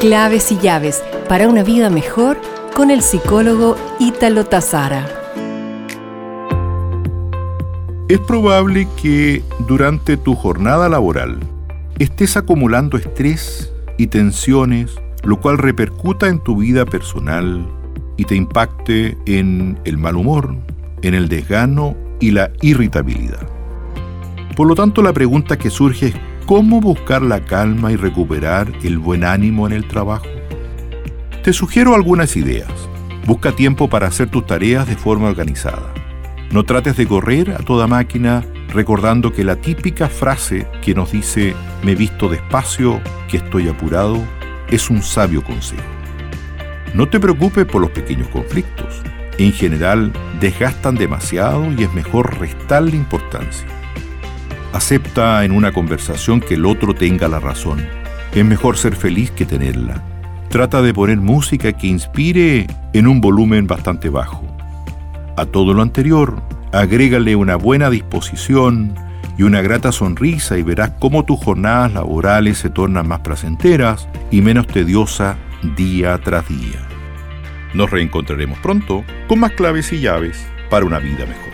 Claves y llaves para una vida mejor con el psicólogo Ítalo Tazara. Es probable que durante tu jornada laboral estés acumulando estrés y tensiones, lo cual repercuta en tu vida personal y te impacte en el mal humor, en el desgano y la irritabilidad. Por lo tanto, la pregunta que surge es cómo buscar la calma y recuperar el buen ánimo en el trabajo. Te sugiero algunas ideas. Busca tiempo para hacer tus tareas de forma organizada. No trates de correr a toda máquina recordando que la típica frase que nos dice me visto despacio, que estoy apurado, es un sabio consejo. No te preocupes por los pequeños conflictos. En general, desgastan demasiado y es mejor restarle importancia. Acepta en una conversación que el otro tenga la razón. Es mejor ser feliz que tenerla. Trata de poner música que inspire en un volumen bastante bajo. A todo lo anterior, agrégale una buena disposición y una grata sonrisa y verás cómo tus jornadas laborales se tornan más placenteras y menos tediosas día tras día. Nos reencontraremos pronto con más claves y llaves para una vida mejor.